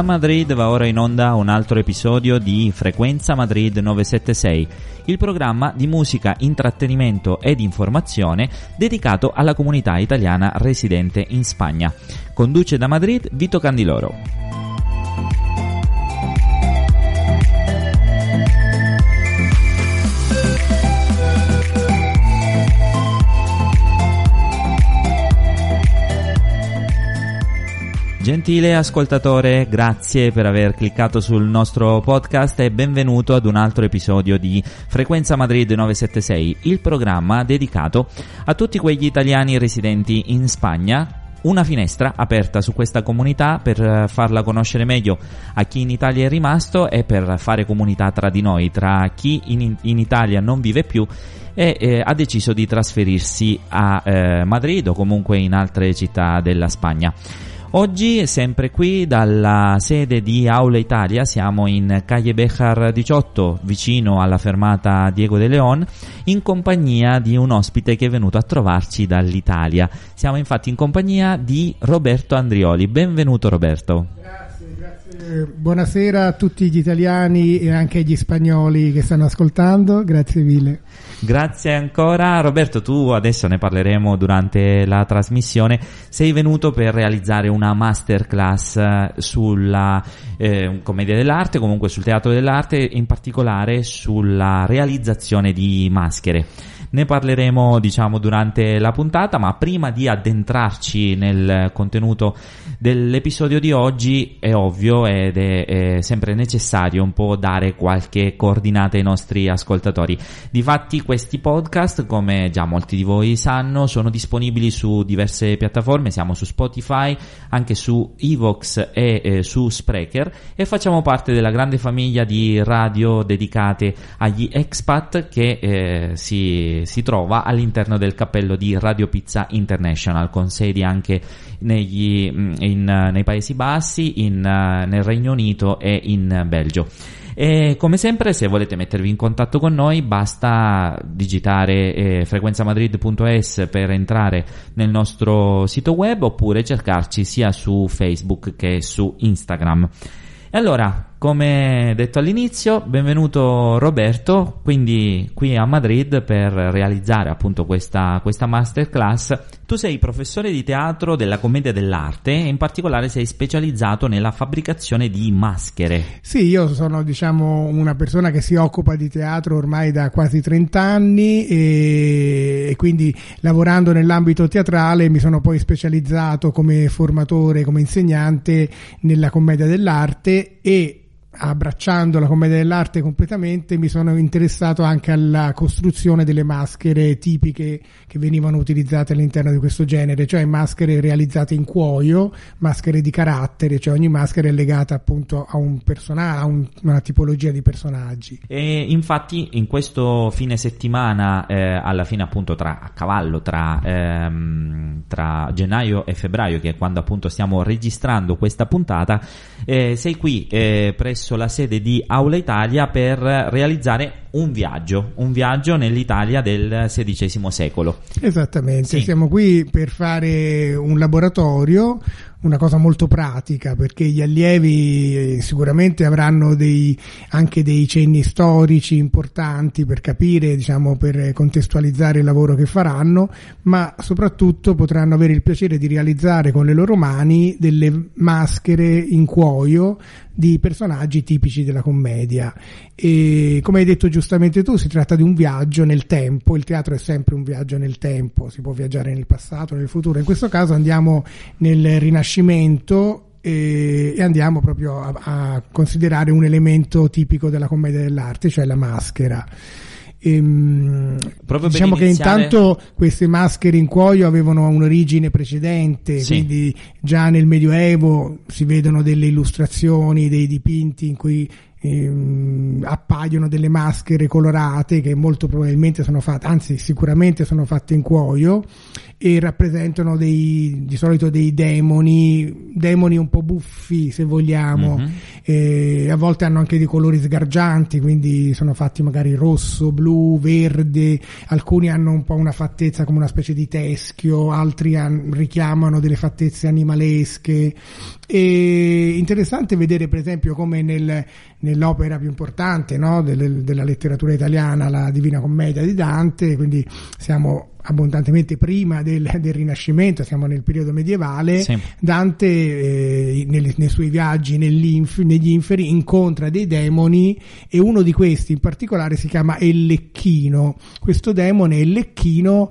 Da Madrid va ora in onda un altro episodio di Frequenza Madrid 976, il programma di musica, intrattenimento ed informazione dedicato alla comunità italiana residente in Spagna. Conduce da Madrid Vito Candiloro. Gentile ascoltatore, grazie per aver cliccato sul nostro podcast e benvenuto ad un altro episodio di Frequenza Madrid 976, il programma dedicato a tutti quegli italiani residenti in Spagna una finestra aperta su questa comunità per farla conoscere meglio a chi in Italia è rimasto e per fare comunità tra di noi, tra chi in, in Italia non vive più e eh, ha deciso di trasferirsi a eh, Madrid o comunque in altre città della Spagna. Oggi, sempre qui dalla sede di Aula Italia, siamo in Calle Bejar 18, vicino alla fermata Diego de Leon, in compagnia di un ospite che è venuto a trovarci dall'Italia. Siamo infatti in compagnia di Roberto Andrioli. Benvenuto Roberto. Grazie, grazie. Buonasera a tutti gli italiani e anche agli spagnoli che stanno ascoltando. Grazie mille. Grazie ancora. Roberto, tu adesso ne parleremo durante la trasmissione. Sei venuto per realizzare una masterclass eh, sulla eh, commedia dell'arte, comunque sul teatro dell'arte, in particolare sulla realizzazione di maschere. Ne parleremo, diciamo, durante la puntata, ma prima di addentrarci nel contenuto dell'episodio di oggi è ovvio ed è, è sempre necessario un po' dare qualche coordinata ai nostri ascoltatori. Difatti questi podcast, come già molti di voi sanno, sono disponibili su diverse piattaforme, siamo su Spotify, anche su Evox e eh, su Sprecher e facciamo parte della grande famiglia di radio dedicate agli expat che eh, si si trova all'interno del cappello di Radio Pizza International, con sedi anche negli, mm, in, nei Paesi Bassi, in, nel Regno Unito e in Belgio. E come sempre, se volete mettervi in contatto con noi, basta digitare eh, frequenzamadrid.es per entrare nel nostro sito web oppure cercarci sia su Facebook che su Instagram. E allora, come detto all'inizio, benvenuto Roberto, quindi qui a Madrid per realizzare appunto questa, questa masterclass. Tu sei professore di teatro della commedia dell'arte e in particolare sei specializzato nella fabbricazione di maschere. Sì, io sono diciamo una persona che si occupa di teatro ormai da quasi 30 anni e, e quindi lavorando nell'ambito teatrale mi sono poi specializzato come formatore, come insegnante nella commedia dell'arte e abbracciando la commedia dell'arte completamente, mi sono interessato anche alla costruzione delle maschere tipiche che venivano utilizzate all'interno di questo genere, cioè maschere realizzate in cuoio, maschere di carattere, cioè ogni maschera è legata appunto a un personaggio, a un, una tipologia di personaggi. E infatti in questo fine settimana, eh, alla fine appunto tra, a cavallo tra, ehm, tra gennaio e febbraio, che è quando appunto stiamo registrando questa puntata, eh, sei qui eh, presso presso la sede di Aula Italia per realizzare un viaggio, un viaggio nell'Italia del XVI secolo. Esattamente, sì. siamo qui per fare un laboratorio, una cosa molto pratica perché gli allievi eh, sicuramente avranno dei, anche dei cenni storici importanti per capire, diciamo, per contestualizzare il lavoro che faranno, ma soprattutto potranno avere il piacere di realizzare con le loro mani delle maschere in cuoio di personaggi tipici della commedia. E come hai detto giustamente tu, si tratta di un viaggio nel tempo, il teatro è sempre un viaggio nel tempo, si può viaggiare nel passato, nel futuro, in questo caso andiamo nel Rinascimento e, andiamo proprio a, a considerare un elemento tipico della commedia dell'arte, cioè la maschera. Ehm, diciamo che intanto queste maschere in cuoio avevano un'origine precedente, sì. quindi già nel Medioevo si vedono delle illustrazioni, dei dipinti in cui ehm, appaiono delle maschere colorate che molto probabilmente sono fatte, anzi sicuramente sono fatte in cuoio e rappresentano dei, di solito dei demoni, demoni un po' buffi se vogliamo, mm-hmm. e a volte hanno anche dei colori sgargianti, quindi sono fatti magari rosso, blu, verde, alcuni hanno un po' una fattezza come una specie di teschio, altri han, richiamano delle fattezze animalesche. E interessante vedere per esempio come nel, nell'opera più importante no, delle, della letteratura italiana, la Divina Commedia di Dante, quindi siamo abbondantemente prima del, del, Rinascimento, siamo nel periodo medievale, sì. Dante eh, nei, nei, suoi viaggi negli inferi incontra dei demoni e uno di questi in particolare si chiama Ellecchino. Questo demone Ellecchino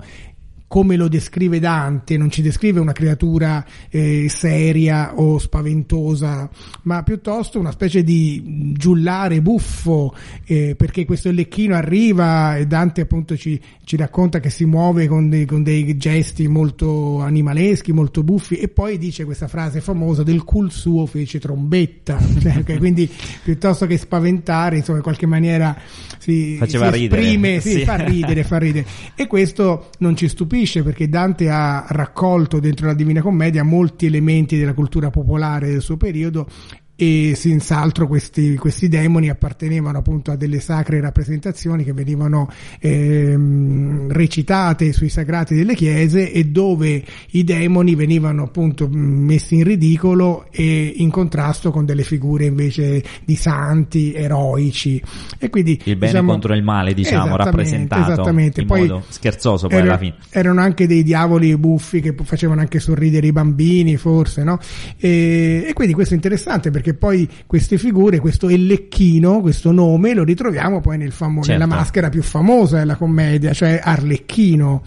come lo descrive Dante, non ci descrive una creatura eh, seria o spaventosa, ma piuttosto una specie di giullare buffo, eh, perché questo lecchino arriva e Dante appunto ci, ci racconta che si muove con dei, con dei, gesti molto animaleschi, molto buffi, e poi dice questa frase famosa del cul suo fece trombetta, cioè, quindi piuttosto che spaventare, insomma in qualche maniera si, Faceva si esprime, ridere. Sì, sì. fa ridere, fa ridere. E questo non ci stupisce stupisce perché Dante ha raccolto dentro la Divina Commedia molti elementi della cultura popolare del suo periodo e senz'altro questi, questi demoni appartenevano appunto a delle sacre rappresentazioni che venivano ehm, recitate sui sagrati delle chiese e dove i demoni venivano appunto messi in ridicolo e in contrasto con delle figure invece di santi eroici. E quindi il bene diciamo, contro il male diciamo rappresentato esattamente. in poi modo scherzoso poi era, alla fine. erano anche dei diavoli buffi che facevano anche sorridere i bambini forse no? E, e quindi questo è interessante perché perché poi queste figure, questo Ellecchino, questo nome, lo ritroviamo poi nel famo- certo. nella maschera più famosa della commedia, cioè Arlecchino,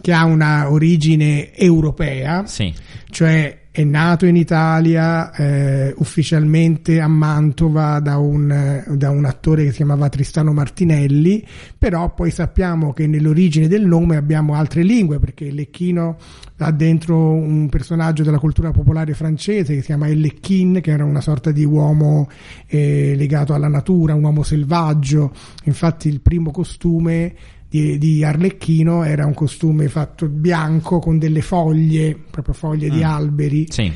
che ha una origine europea, sì. cioè è nato in Italia eh, ufficialmente a Mantova da un, da un, attore che si chiamava Tristano Martinelli, però poi sappiamo che nell'origine del nome abbiamo altre lingue perché Lecchino ha dentro un personaggio della cultura popolare francese che si chiama Lecchine, che era una sorta di uomo eh, legato alla natura, un uomo selvaggio, infatti il primo costume di, di, Arlecchino era un costume fatto bianco con delle foglie, proprio foglie mm. di alberi. Sì.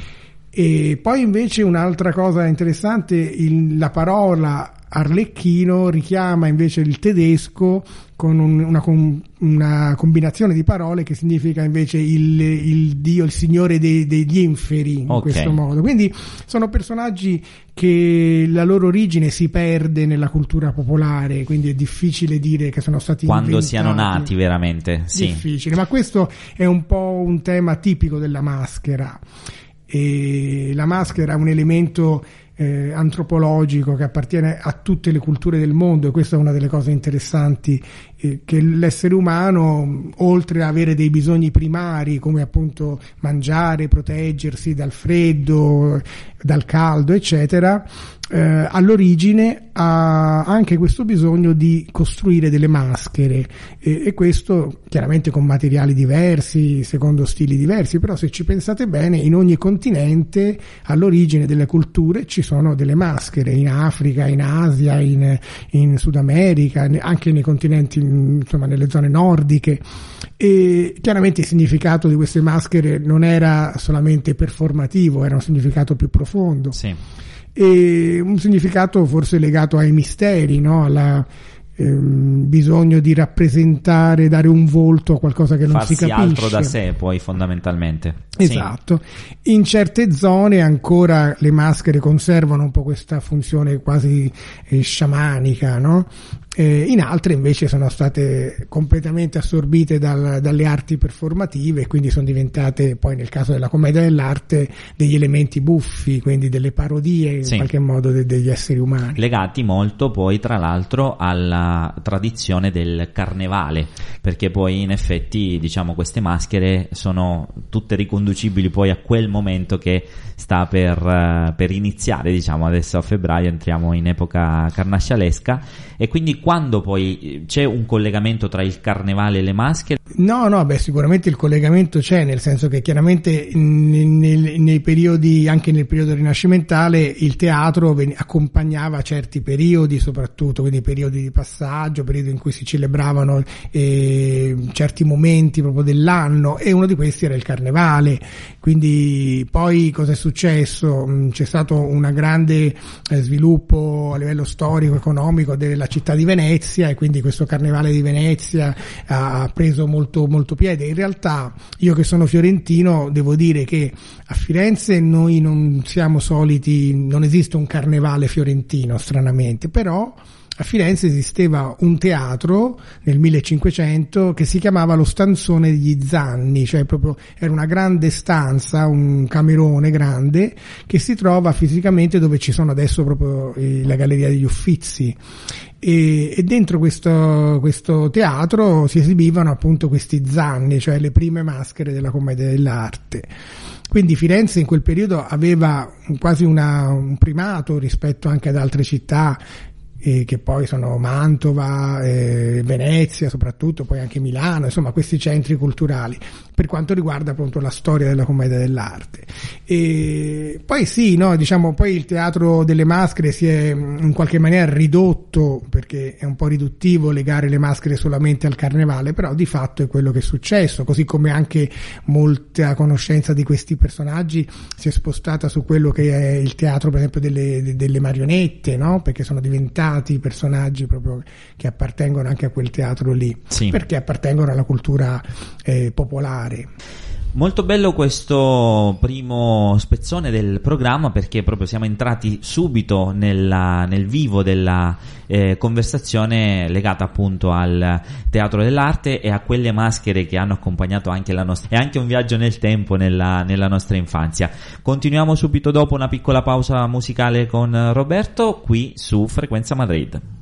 E poi invece un'altra cosa interessante, il, la parola Arlecchino richiama invece il tedesco con un, una, una, combinazione di parole che significa invece il, il dio, il signore dei, degli inferi in okay. questo modo. Quindi sono personaggi che la loro origine si perde nella cultura popolare, quindi è difficile dire che sono stati quando inventati. siano nati veramente. Sì. Difficile, ma questo è un po' un tema tipico della maschera. E la maschera è un elemento eh, antropologico che appartiene a tutte le culture del mondo e questa è una delle cose interessanti eh, che l'essere umano oltre ad avere dei bisogni primari come appunto mangiare, proteggersi dal freddo, dal caldo eccetera eh, all'origine ha anche questo bisogno di costruire delle maschere e, e, questo chiaramente con materiali diversi, secondo stili diversi, però se ci pensate bene in ogni continente all'origine delle culture ci sono delle maschere, in Africa, in Asia, in, in Sud America, anche nei continenti, insomma nelle zone nordiche e chiaramente il significato di queste maschere non era solamente performativo, era un significato più profondo. Sì e un significato forse legato ai misteri, no? alla ehm, bisogno di rappresentare, dare un volto a qualcosa che non Farsi si capisce. altro da sé poi fondamentalmente. Esatto. Sì. In certe zone ancora le maschere conservano un po' questa funzione quasi eh, sciamanica, no? Eh, in altre invece sono state completamente assorbite dal, dalle arti performative e quindi sono diventate poi nel caso della commedia dell'arte degli elementi buffi, quindi delle parodie in sì. qualche modo de, degli esseri umani. Legati molto poi tra l'altro alla tradizione del carnevale, perché poi in effetti diciamo queste maschere sono tutte riconducibili poi a quel momento che sta per, uh, per iniziare, diciamo adesso a febbraio entriamo in epoca carnascialesca e quindi quando poi c'è un collegamento tra il carnevale e le maschere? No, no, beh, sicuramente il collegamento c'è, nel senso che chiaramente nei, nei, nei periodi, anche nel periodo rinascimentale, il teatro ven- accompagnava certi periodi, soprattutto, quindi periodi di passaggio, periodi in cui si celebravano eh, certi momenti proprio dell'anno, e uno di questi era il carnevale. Quindi poi cosa è successo? Mm, c'è stato un grande eh, sviluppo a livello storico, economico della città di Venezia, e quindi questo carnevale di Venezia ha preso molto molto, molto piede. In realtà io che sono fiorentino devo dire che a Firenze noi non siamo soliti, non esiste un carnevale fiorentino stranamente, però a Firenze esisteva un teatro nel 1500 che si chiamava lo stanzone degli Zanni, cioè proprio era una grande stanza, un camerone grande che si trova fisicamente dove ci sono adesso proprio la Galleria degli Uffizi e, e, dentro questo, questo, teatro si esibivano appunto questi zanni, cioè le prime maschere della commedia dell'arte. Quindi Firenze in quel periodo aveva quasi una, un primato rispetto anche ad altre città eh, che poi sono Mantova, eh, Venezia soprattutto, poi anche Milano, insomma questi centri culturali, per quanto riguarda appunto la storia della commedia dell'arte. E poi sì, no, diciamo, poi il teatro delle maschere si è in qualche maniera ridotto, perché è un po' riduttivo legare le maschere solamente al carnevale, però di fatto è quello che è successo, così come anche molta conoscenza di questi personaggi si è spostata su quello che è il teatro per esempio delle, delle marionette, no? perché sono diventati creati personaggi proprio che appartengono anche a quel teatro lì, sì. perché appartengono alla cultura eh, popolare. Molto bello questo primo spezzone del programma perché proprio siamo entrati subito nella, nel vivo della eh, conversazione legata appunto al teatro dell'arte e a quelle maschere che hanno accompagnato anche la nostra e anche un viaggio nel tempo nella, nella nostra infanzia. Continuiamo subito dopo una piccola pausa musicale con Roberto qui su Frequenza Madrid.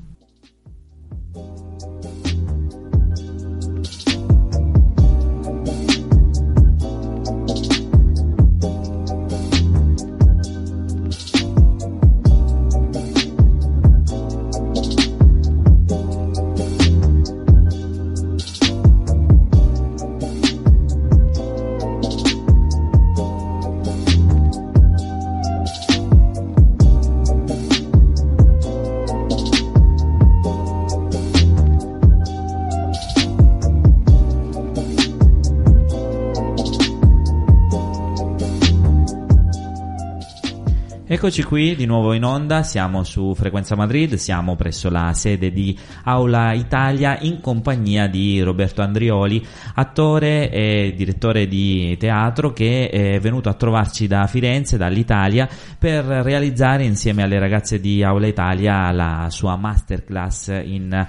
Eccoci qui di nuovo in onda, siamo su Frequenza Madrid, siamo presso la sede di Aula Italia in compagnia di Roberto Andrioli, attore e direttore di teatro che è venuto a trovarci da Firenze, dall'Italia, per realizzare insieme alle ragazze di Aula Italia la sua masterclass in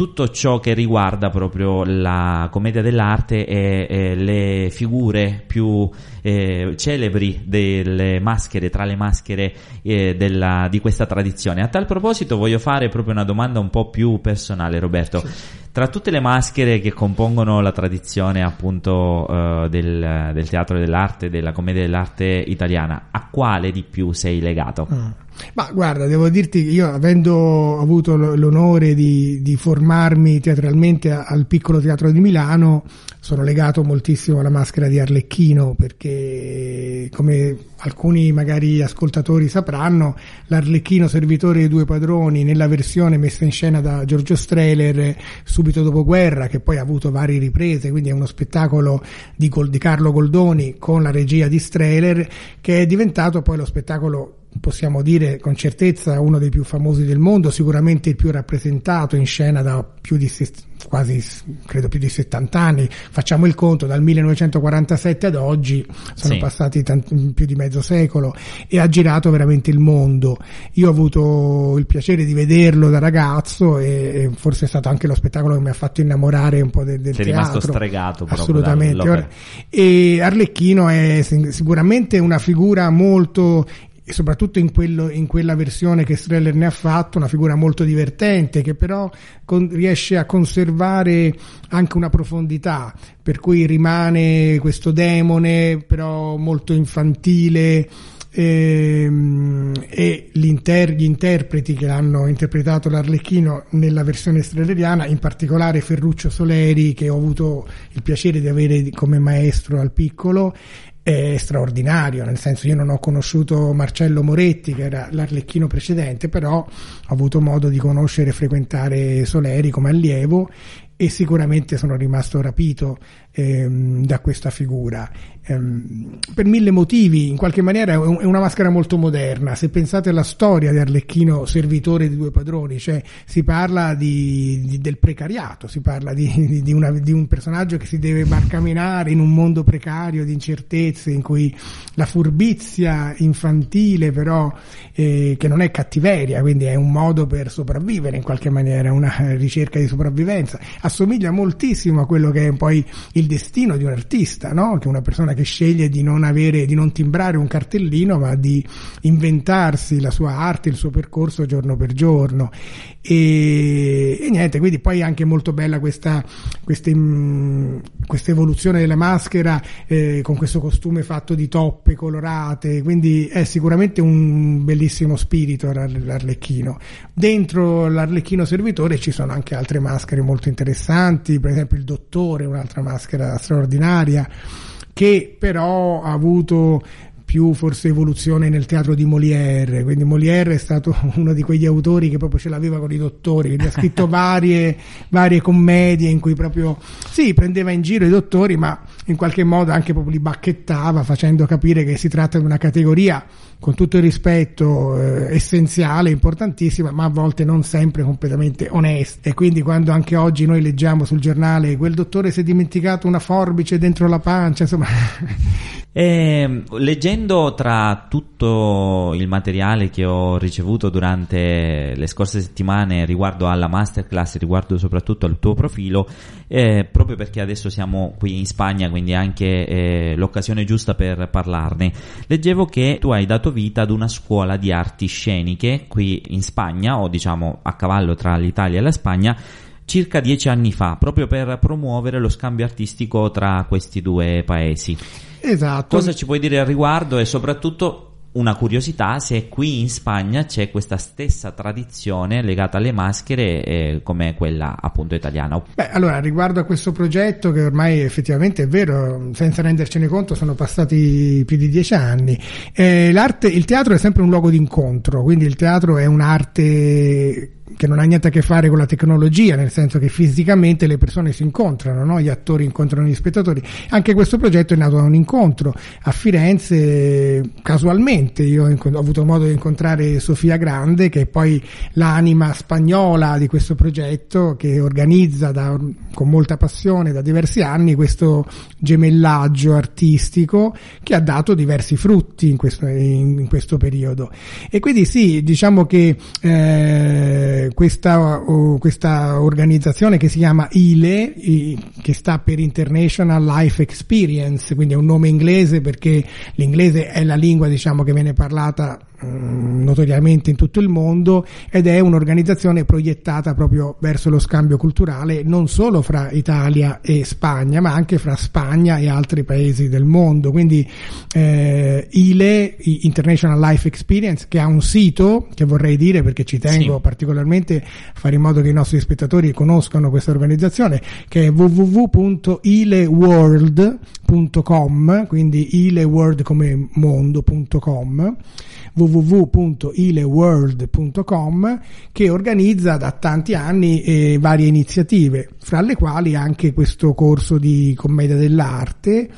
tutto ciò che riguarda proprio la commedia dell'arte e, e le figure più eh, celebri delle maschere, tra le maschere eh, della, di questa tradizione. A tal proposito voglio fare proprio una domanda un po' più personale, Roberto. Sì. Tra tutte le maschere che compongono la tradizione appunto uh, del, del, teatro dell'arte, della commedia dell'arte italiana, a quale di più sei legato? Mm. Ma guarda, devo dirti che io avendo avuto l'onore di, di formarmi teatralmente al piccolo teatro di Milano, sono legato moltissimo alla maschera di Arlecchino perché come alcuni magari ascoltatori sapranno, l'Arlecchino servitore dei due padroni nella versione messa in scena da Giorgio Strehler subito dopo guerra, che poi ha avuto varie riprese, quindi è uno spettacolo di, di Carlo Goldoni con la regia di Strehler che è diventato poi lo spettacolo possiamo dire con certezza uno dei più famosi del mondo, sicuramente il più rappresentato in scena da più di quasi credo più di 70 anni, facciamo il conto dal 1947 ad oggi, sono sì. passati tanti, più di mezzo secolo e ha girato veramente il mondo. Io ho avuto il piacere di vederlo da ragazzo e, forse è stato anche lo spettacolo che mi ha fatto innamorare un po' del, del Sei teatro. rimasto stregato Assolutamente. E Arlecchino è sicuramente una figura molto e soprattutto in, quello, in, quella versione che Streller ne ha fatto, una figura molto divertente che però con, riesce a conservare anche una profondità, per cui rimane questo demone però molto infantile ehm, e inter- gli interpreti che hanno interpretato l'Arlecchino nella versione streleriana, in particolare Ferruccio Soleri che ho avuto il piacere di avere come maestro al piccolo è straordinario, nel senso io non ho conosciuto Marcello Moretti che era l'Arlecchino precedente, però ho avuto modo di conoscere e frequentare Soleri come allievo e sicuramente sono rimasto rapito ehm, da questa figura ehm, per mille motivi, in qualche maniera è, una maschera molto moderna. Se pensate alla storia di Arlecchino, servitore di due padroni, cioè si parla di, di, del precariato, si parla di, di, una, di un personaggio che si deve barcamenare in un mondo precario di incertezze, in cui la furbizia infantile, però, eh, che non è cattiveria, quindi è un modo per sopravvivere in qualche maniera, una ricerca di sopravvivenza, assomiglia moltissimo a quello che è poi destino di un artista, no? che una persona che sceglie di non avere, di non timbrare un cartellino, ma di inventarsi la sua arte, il suo percorso giorno per giorno. E, e niente, quindi poi è anche molto bella questa, questa, mm, questa evoluzione della maschera eh, con questo costume fatto di toppe colorate, quindi è sicuramente un bellissimo spirito l'Arlecchino. Dentro l'Arlecchino servitore ci sono anche altre maschere molto interessanti, per esempio il Dottore, un'altra maschera straordinaria che però ha avuto più forse evoluzione nel teatro di Molière, quindi Molière è stato uno di quegli autori che proprio ce l'aveva con i dottori, quindi ha scritto varie, varie commedie in cui proprio sì, prendeva in giro i dottori, ma in qualche modo anche proprio li bacchettava facendo capire che si tratta di una categoria con tutto il rispetto eh, essenziale, importantissima, ma a volte non sempre completamente onesta. E quindi quando anche oggi noi leggiamo sul giornale quel dottore si è dimenticato una forbice dentro la pancia, insomma E, leggendo tra tutto il materiale che ho ricevuto durante le scorse settimane riguardo alla masterclass, riguardo soprattutto al tuo profilo, eh, proprio perché adesso siamo qui in Spagna, quindi anche eh, l'occasione giusta per parlarne, leggevo che tu hai dato vita ad una scuola di arti sceniche qui in Spagna, o diciamo a cavallo tra l'Italia e la Spagna, circa dieci anni fa, proprio per promuovere lo scambio artistico tra questi due paesi. Esatto. Cosa ci puoi dire al riguardo e soprattutto una curiosità se qui in Spagna c'è questa stessa tradizione legata alle maschere eh, come quella appunto italiana. Beh, allora riguardo a questo progetto che ormai effettivamente è vero, senza rendercene conto sono passati più di dieci anni, eh, l'arte, il teatro è sempre un luogo di incontro, quindi il teatro è un'arte che non ha niente a che fare con la tecnologia, nel senso che fisicamente le persone si incontrano, no? gli attori incontrano gli spettatori. Anche questo progetto è nato da un incontro a Firenze casualmente. Io ho avuto modo di incontrare Sofia Grande, che è poi l'anima spagnola di questo progetto, che organizza da, con molta passione da diversi anni questo gemellaggio artistico che ha dato diversi frutti in questo, in questo periodo. E quindi sì, diciamo che eh, questa, oh, questa, organizzazione che si chiama ILE, che sta per International Life Experience, quindi è un nome inglese perché l'inglese è la lingua diciamo, che viene parlata notoriamente in tutto il mondo ed è un'organizzazione proiettata proprio verso lo scambio culturale non solo fra Italia e Spagna ma anche fra Spagna e altri paesi del mondo quindi eh, ILE International Life Experience che ha un sito che vorrei dire perché ci tengo sì. particolarmente a fare in modo che i nostri spettatori conoscano questa organizzazione che è www.ileworld.com quindi ileworld come mondo.com www.ileworld.com che organizza da tanti anni eh, varie iniziative, fra le quali anche questo corso di commedia dell'arte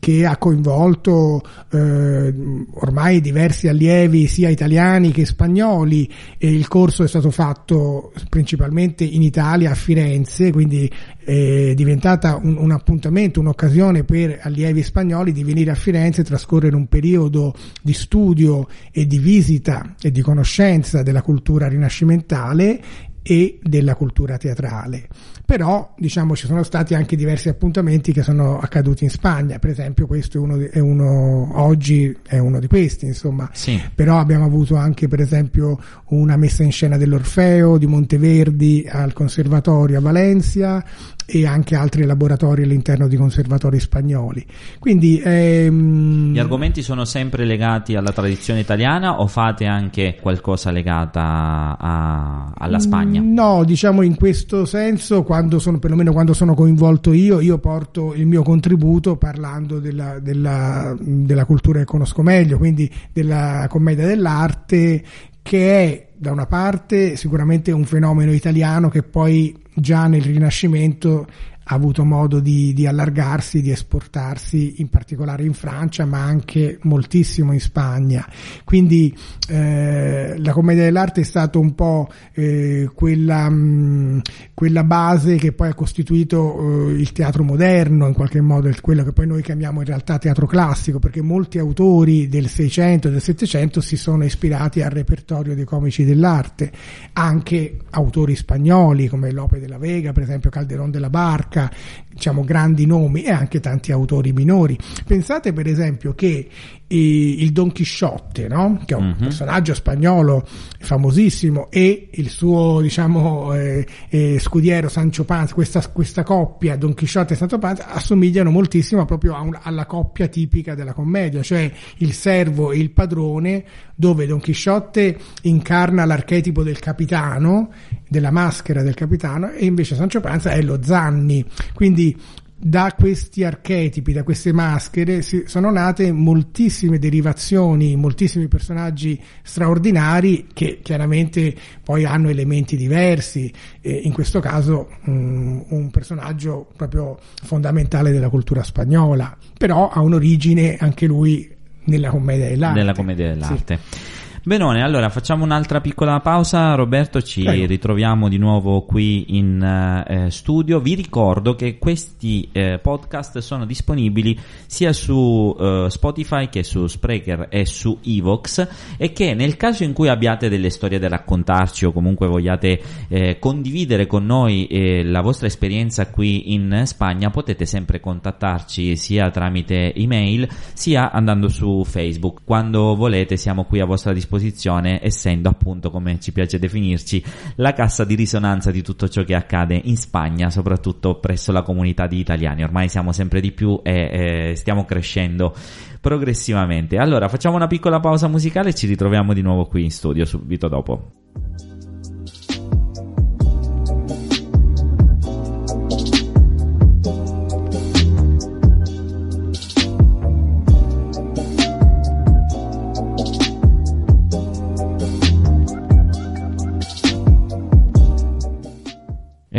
che ha coinvolto eh, ormai diversi allievi sia italiani che spagnoli e il corso è stato fatto principalmente in Italia a Firenze, quindi è diventata un, un appuntamento, un'occasione per allievi spagnoli di venire a Firenze e trascorrere un periodo di studio e di visita e di conoscenza della cultura rinascimentale e della cultura teatrale. Però, diciamo, ci sono stati anche diversi appuntamenti che sono accaduti in Spagna, per esempio questo è uno, è uno oggi è uno di questi, insomma. Sì. Però abbiamo avuto anche, per esempio, una messa in scena dell'Orfeo di Monteverdi al Conservatorio a Valencia e anche altri laboratori all'interno di conservatori spagnoli. Quindi, ehm... Gli argomenti sono sempre legati alla tradizione italiana o fate anche qualcosa legata a, alla Spagna? No, diciamo in questo senso, quando sono, perlomeno quando sono coinvolto io, io porto il mio contributo parlando della, della, della cultura che conosco meglio, quindi della commedia dell'arte che è da una parte sicuramente un fenomeno italiano che poi già nel Rinascimento ha avuto modo di, di, allargarsi, di esportarsi in particolare in Francia, ma anche moltissimo in Spagna. Quindi eh, la commedia dell'arte è stata un po' eh, quella, mh, quella, base che poi ha costituito eh, il teatro moderno, in qualche modo, quello che poi noi chiamiamo in realtà teatro classico, perché molti autori del 600 e del 700 si sono ispirati al repertorio dei comici dell'arte, anche autori spagnoli come Lope de la Vega, per esempio Calderón de la Barca, Kafka, diciamo grandi nomi e anche tanti autori minori. Pensate per esempio che il Don Chisciotte, no? che è un uh-huh. personaggio spagnolo famosissimo, e il suo diciamo, eh, eh, scudiero Sancho Panza, questa, questa, coppia Don Chisciotte e Sancho Panza assomigliano moltissimo proprio un, alla coppia tipica della commedia, cioè il servo e il padrone, dove Don Chisciotte incarna l'archetipo del capitano, della maschera del capitano, e invece Sancho Panza è lo Zanni. Quindi da questi archetipi, da queste maschere, sono nate moltissime derivazioni, moltissimi personaggi straordinari che chiaramente poi hanno elementi diversi. In questo caso um, un personaggio proprio fondamentale della cultura spagnola, però ha un'origine anche lui nella commedia dell'arte. Nella commedia dell'arte. Sì. Benone, allora facciamo un'altra piccola pausa. Roberto, ci Prego. ritroviamo di nuovo qui in eh, studio. Vi ricordo che questi eh, podcast sono disponibili sia su eh, Spotify che su Spreaker e su Evox e che nel caso in cui abbiate delle storie da raccontarci o comunque vogliate eh, condividere con noi eh, la vostra esperienza qui in Spagna, potete sempre contattarci sia tramite email sia andando su Facebook. Quando volete siamo qui a vostra disposizione disposizione, essendo appunto, come ci piace definirci, la cassa di risonanza di tutto ciò che accade in Spagna, soprattutto presso la comunità di italiani. Ormai siamo sempre di più e, e stiamo crescendo progressivamente. Allora, facciamo una piccola pausa musicale e ci ritroviamo di nuovo qui in studio subito dopo.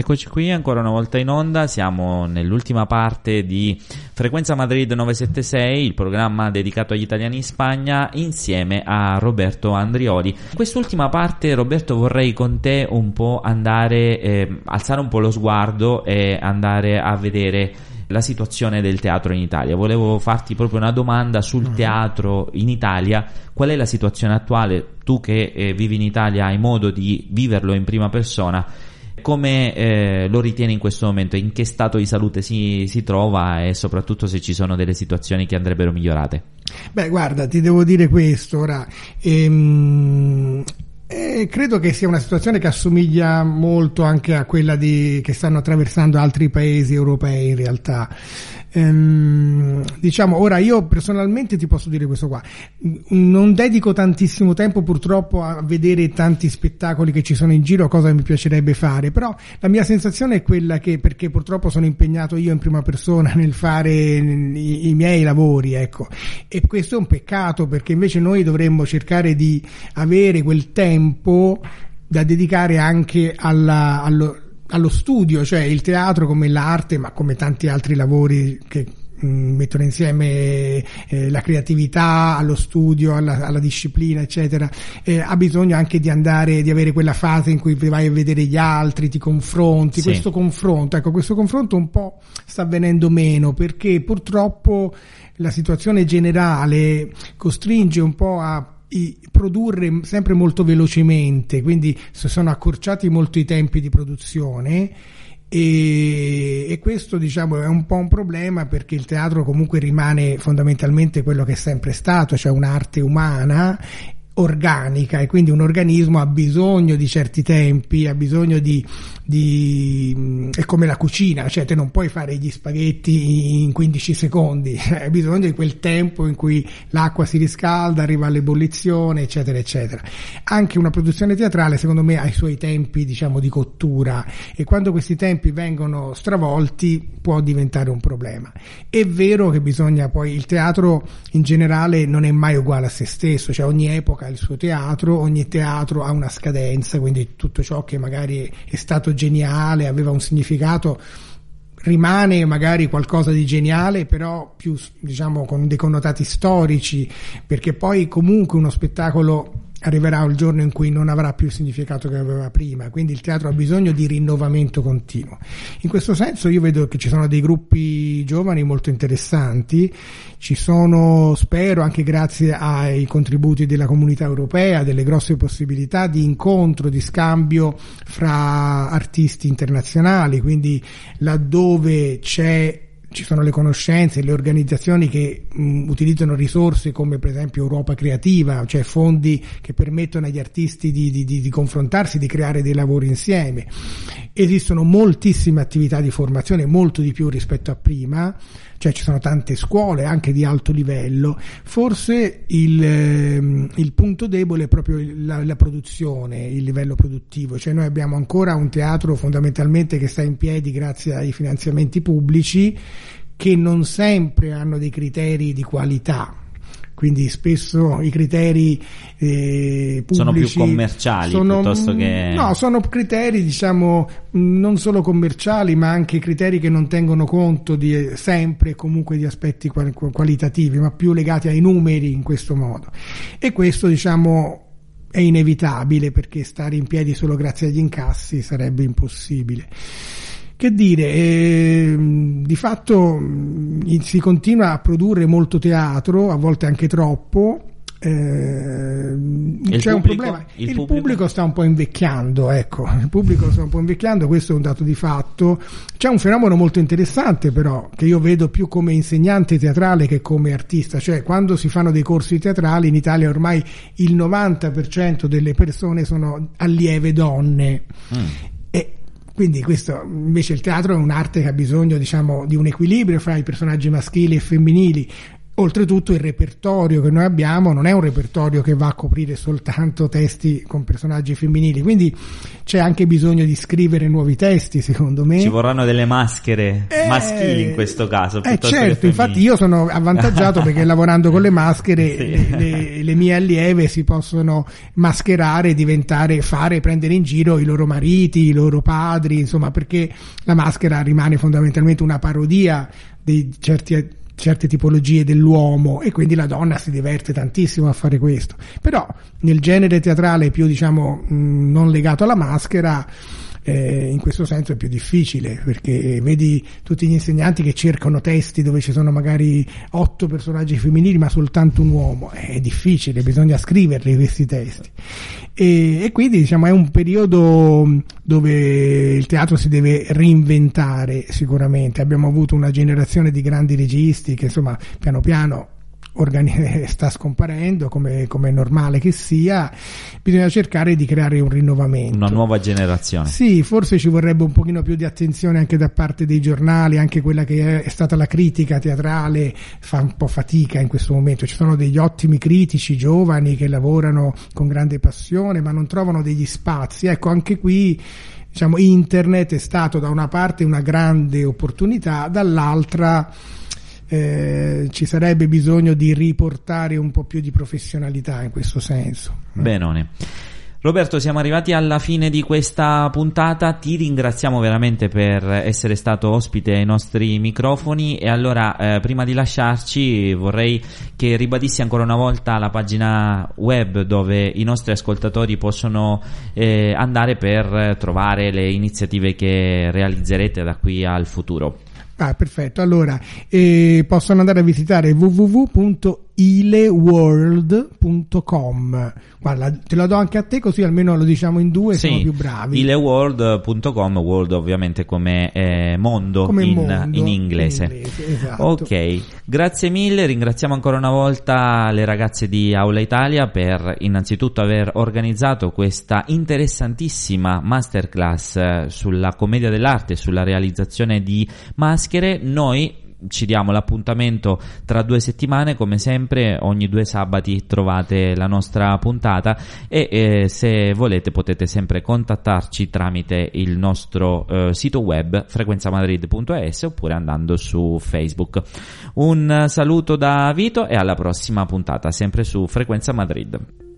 Eccoci qui ancora una volta in onda, siamo nell'ultima parte di Frequenza Madrid 976, il programma dedicato agli italiani in Spagna, insieme a Roberto Andrioli. In quest'ultima parte, Roberto, vorrei con te un po' andare, eh, alzare un po' lo sguardo e andare a vedere la situazione del teatro in Italia. Volevo farti proprio una domanda sul uh-huh. teatro in Italia. Qual è la situazione attuale? Tu che eh, vivi in Italia hai modo di viverlo in prima persona come eh, lo ritiene in questo momento? In che stato di salute si, si trova e soprattutto se ci sono delle situazioni che andrebbero migliorate? Beh, guarda, ti devo dire questo ora. Ehm, eh, credo che sia una situazione che assomiglia molto anche a quella di, che stanno attraversando altri paesi europei in realtà. Ehm, diciamo, ora io personalmente ti posso dire questo qua, non dedico tantissimo tempo purtroppo a vedere tanti spettacoli che ci sono in giro, cosa mi piacerebbe fare, però la mia sensazione è quella che, perché purtroppo sono impegnato io in prima persona nel fare i, i miei lavori, ecco, e questo è un peccato perché invece noi dovremmo cercare di avere quel tempo da dedicare anche alla, allo, allo studio, cioè il teatro come l'arte, ma come tanti altri lavori che mm, mettono insieme eh, la creatività allo studio, alla, alla disciplina, eccetera, eh, ha bisogno anche di andare, di avere quella fase in cui vai a vedere gli altri, ti confronti, sì. questo confronto, ecco, questo confronto un po' sta avvenendo meno perché purtroppo la situazione generale costringe un po' a produrre sempre molto velocemente, quindi si sono accorciati molto i tempi di produzione e, e, questo diciamo è un po' un problema perché il teatro comunque rimane fondamentalmente quello che è sempre stato, cioè un'arte umana organica e quindi un organismo ha bisogno di certi tempi, ha bisogno di, di è come la cucina, cioè te non puoi fare gli spaghetti in 15 secondi, hai bisogno di quel tempo in cui l'acqua si riscalda, arriva all'ebollizione, eccetera, eccetera. Anche una produzione teatrale, secondo me, ha i suoi tempi, diciamo, di cottura e quando questi tempi vengono stravolti può diventare un problema. È vero che bisogna poi, il teatro in generale non è mai uguale a se stesso, cioè ogni epoca il suo teatro, ogni teatro ha una scadenza, quindi tutto ciò che magari è stato geniale, aveva un significato, rimane magari qualcosa di geniale, però più diciamo con dei connotati storici, perché poi comunque uno spettacolo arriverà il giorno in cui non avrà più il significato che aveva prima, quindi il teatro ha bisogno di rinnovamento continuo. In questo senso io vedo che ci sono dei gruppi giovani molto interessanti, ci sono, spero, anche grazie ai contributi della comunità europea, delle grosse possibilità di incontro, di scambio fra artisti internazionali, quindi laddove c'è ci sono le conoscenze, le organizzazioni che mh, utilizzano risorse come per esempio Europa Creativa, cioè fondi che permettono agli artisti di, di, di, di confrontarsi, di creare dei lavori insieme. Esistono moltissime attività di formazione, molto di più rispetto a prima, cioè ci sono tante scuole anche di alto livello. Forse il, ehm, il punto debole è proprio la, la produzione, il livello produttivo, cioè noi abbiamo ancora un teatro fondamentalmente che sta in piedi grazie ai finanziamenti pubblici che non sempre hanno dei criteri di qualità quindi spesso i criteri eh, pubblici sono più commerciali sono, piuttosto che no sono criteri diciamo non solo commerciali ma anche criteri che non tengono conto di eh, sempre comunque di aspetti qualitativi ma più legati ai numeri in questo modo. E questo diciamo è inevitabile perché stare in piedi solo grazie agli incassi sarebbe impossibile che dire, eh, di fatto mh, si continua a produrre molto teatro, a volte anche troppo, eh, c'è pubblico, un problema. Il, il pubblico? pubblico? sta un po' invecchiando, ecco, il pubblico sta un po' invecchiando, questo è un dato di fatto. C'è un fenomeno molto interessante però, che io vedo più come insegnante teatrale che come artista, cioè quando si fanno dei corsi teatrali in Italia ormai il 90% delle persone sono allieve donne. Mm. Quindi questo invece il teatro è un'arte che ha bisogno diciamo di un equilibrio fra i personaggi maschili e femminili Oltretutto il repertorio che noi abbiamo non è un repertorio che va a coprire soltanto testi con personaggi femminili, quindi c'è anche bisogno di scrivere nuovi testi, secondo me. Ci vorranno delle maschere eh, maschili in questo caso. Eh certo, infatti io sono avvantaggiato perché lavorando con le maschere sì. le, le, le, mie allieve si possono mascherare, diventare, fare, prendere in giro i loro mariti, i loro padri, insomma, perché la maschera rimane fondamentalmente una parodia di certi certe tipologie dell'uomo e quindi la donna si diverte tantissimo a fare questo. Però nel genere teatrale più diciamo mh, non legato alla maschera eh, in questo senso è più difficile perché vedi tutti gli insegnanti che cercano testi dove ci sono magari otto personaggi femminili ma soltanto un uomo, è difficile, bisogna scriverli questi testi. E, e quindi diciamo è un periodo dove il teatro si deve reinventare sicuramente. Abbiamo avuto una generazione di grandi registi che insomma piano piano organi- sta scomparendo come, come, è normale che sia, bisogna cercare di creare un rinnovamento. Una nuova generazione. Sì, forse ci vorrebbe un pochino più di attenzione anche da parte dei giornali, anche quella che è stata la critica teatrale fa un po' fatica in questo momento. Ci sono degli ottimi critici giovani che lavorano con grande passione, ma non trovano degli spazi. Ecco, anche qui diciamo internet è stato da una parte una grande opportunità, dall'altra eh, ci sarebbe bisogno di riportare un po' più di professionalità in questo senso. Benone. Roberto, siamo arrivati alla fine di questa puntata, ti ringraziamo veramente per essere stato ospite ai nostri microfoni e allora eh, prima di lasciarci vorrei che ribadissi ancora una volta la pagina web dove i nostri ascoltatori possono eh, andare per trovare le iniziative che realizzerete da qui al futuro. Ah, perfetto. Allora, eh, possono andare a visitare www.icom.it ileworld.com. Guarda, te lo do anche a te così almeno lo diciamo in due, sì, siamo più bravi. ileworld.com, world ovviamente come eh, mondo, come in, mondo in, inglese. In inglese esatto. Ok, grazie mille, ringraziamo ancora una volta le ragazze di Aula Italia per innanzitutto aver organizzato questa interessantissima masterclass eh, sulla commedia dell'arte, sulla realizzazione di maschere. Noi ci diamo l'appuntamento tra due settimane, come sempre, ogni due sabati trovate la nostra puntata e eh, se volete potete sempre contattarci tramite il nostro eh, sito web frequenzamadrid.es oppure andando su Facebook. Un saluto da Vito e alla prossima puntata, sempre su Frequenza Madrid.